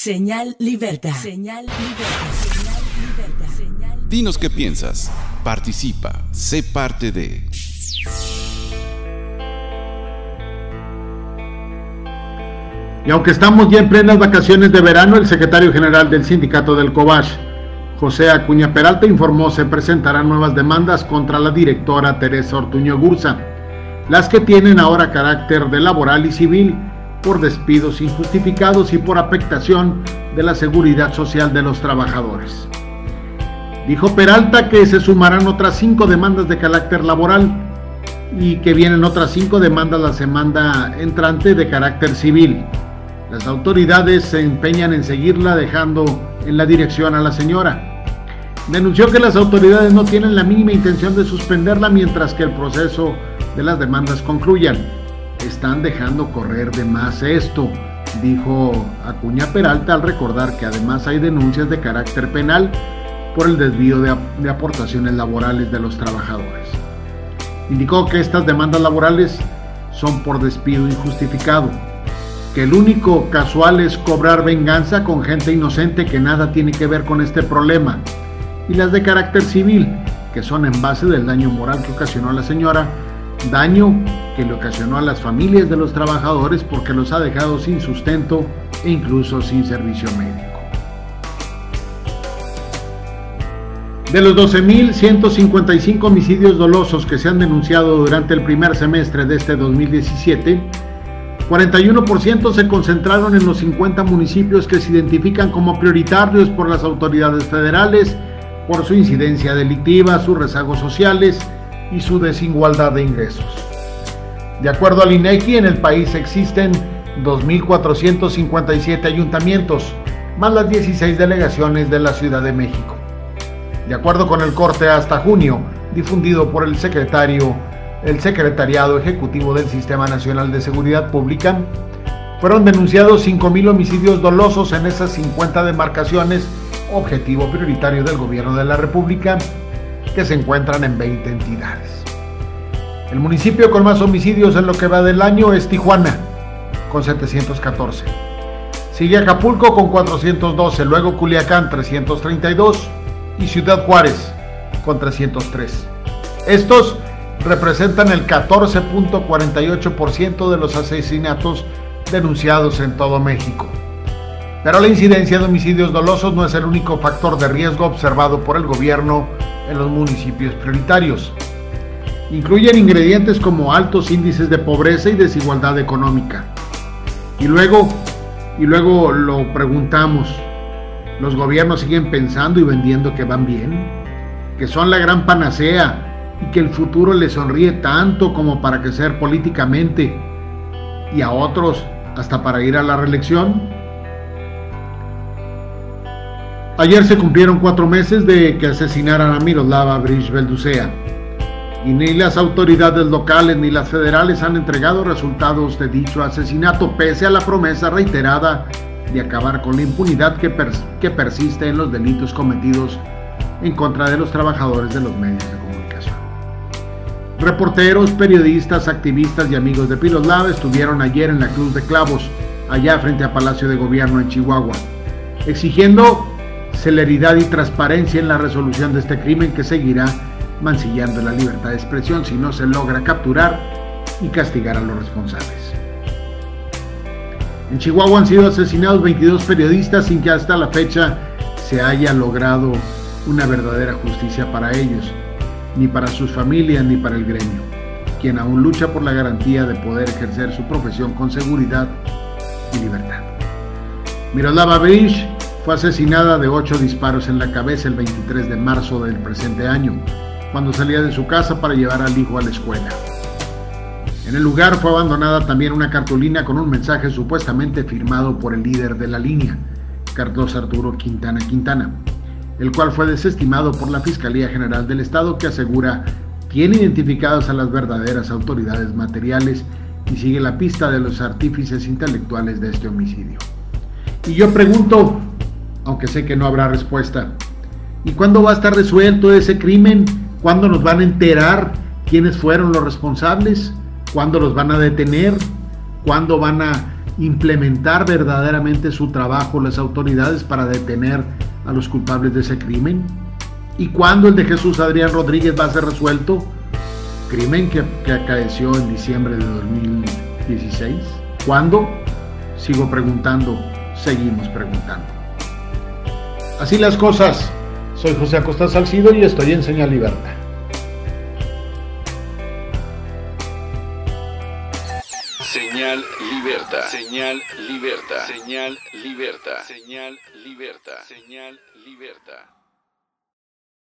Señal Libertad. Señal Libertad. Señal Libertad. Señal... Dinos qué piensas. Participa. Sé parte de. Y aunque estamos ya en plenas vacaciones de verano, el secretario general del sindicato del COBASH, José Acuña Peralta, informó se presentarán nuevas demandas contra la directora Teresa Ortuño Gursa, las que tienen ahora carácter de laboral y civil por despidos injustificados y por afectación de la seguridad social de los trabajadores. Dijo Peralta que se sumarán otras cinco demandas de carácter laboral y que vienen otras cinco demandas la semana entrante de carácter civil. Las autoridades se empeñan en seguirla dejando en la dirección a la señora. Denunció que las autoridades no tienen la mínima intención de suspenderla mientras que el proceso de las demandas concluyan. Están dejando correr de más esto, dijo Acuña Peralta al recordar que además hay denuncias de carácter penal por el desvío de, aportaciones laborales de los trabajadores. Indicó que estas demandas laborales son por despido injustificado que el único casual es cobrar venganza con gente inocente que nada tiene que ver con este problema, y las de carácter civil, que son en base del daño moral que ocasionó la señora, daño que le ocasionó a las familias de los trabajadores porque los ha dejado sin sustento e incluso sin servicio médico. De los 12.155 homicidios dolosos que se han denunciado durante el primer semestre de este 2017, 41% se concentraron en los 50 municipios que se identifican como prioritarios por las autoridades federales por su incidencia delictiva, sus rezagos sociales y su desigualdad de ingresos. De acuerdo al INEGI, en el país existen 2.457 ayuntamientos, más las 16 delegaciones de la Ciudad de México. De acuerdo con el corte hasta junio, difundido por el secretario el Secretariado Ejecutivo del Sistema Nacional de Seguridad Pública, fueron denunciados 5.000 homicidios dolosos en esas 50 demarcaciones, objetivo prioritario del Gobierno de la República, que se encuentran en 20 entidades. El municipio con más homicidios en lo que va del año es Tijuana, con 714. Sigue Acapulco con 412, luego Culiacán 332 y Ciudad Juárez con 303. Estos representan el 14.48% de los asesinatos denunciados en todo México. Pero la incidencia de homicidios dolosos no es el único factor de riesgo observado por el gobierno en los municipios prioritarios. Incluyen ingredientes como altos índices de pobreza y desigualdad económica. Y luego, y luego lo preguntamos, ¿los gobiernos siguen pensando y vendiendo que van bien? ¿Que son la gran panacea y que el futuro le sonríe tanto como para crecer políticamente y a otros hasta para ir a la reelección? Ayer se cumplieron cuatro meses de que asesinaran a Miroslava Brish Belducea y ni las autoridades locales ni las federales han entregado resultados de dicho asesinato pese a la promesa reiterada de acabar con la impunidad que, persiste en los delitos cometidos en contra de los trabajadores de los medios de comunicación. Reporteros, periodistas, activistas y amigos de Piroslava estuvieron ayer en la Cruz de Clavos, allá frente a Palacio de Gobierno en Chihuahua, exigiendo celeridad y transparencia en la resolución de este crimen que seguirá mancillando la libertad de expresión si no se logra capturar y castigar a los responsables. En Chihuahua han sido asesinados 22 periodistas sin que hasta la fecha se haya logrado una verdadera justicia para ellos ni para sus familias ni para el gremio, quien aún lucha por la garantía de poder ejercer su profesión con seguridad y libertad. Miroslava Brish fue asesinada de ocho disparos en la cabeza el 23 de marzo del presente año, cuando salía de su casa para llevar al hijo a la escuela. En el lugar fue abandonada también una cartulina con un mensaje supuestamente firmado por el líder de la línea, Carlos Arturo Quintana Quintana, el cual fue desestimado por la Fiscalía General del Estado que asegura tiene identificadas a las verdaderas autoridades materiales y sigue la pista de los artífices intelectuales de este homicidio. Y yo pregunto, aunque sé que no habrá respuesta, ¿y cuándo va a estar resuelto ese crimen? ¿Cuándo nos van a enterar quiénes fueron los responsables? ¿Cuándo los van a detener? ¿Cuándo van a implementar verdaderamente su trabajo las autoridades para detener a los culpables de ese crimen? ¿Y cuándo el de Jesús Adrián Rodríguez va a ser resuelto? Crimen que, que acaeció en diciembre de 2016. ¿Cuándo? Sigo preguntando, seguimos preguntando. Así las cosas. Soy José Acosta Salcido y estoy en Señal Libertad. Señal Libertad. Señal Libertad. Señal Libertad. Señal Libertad. Señal Libertad.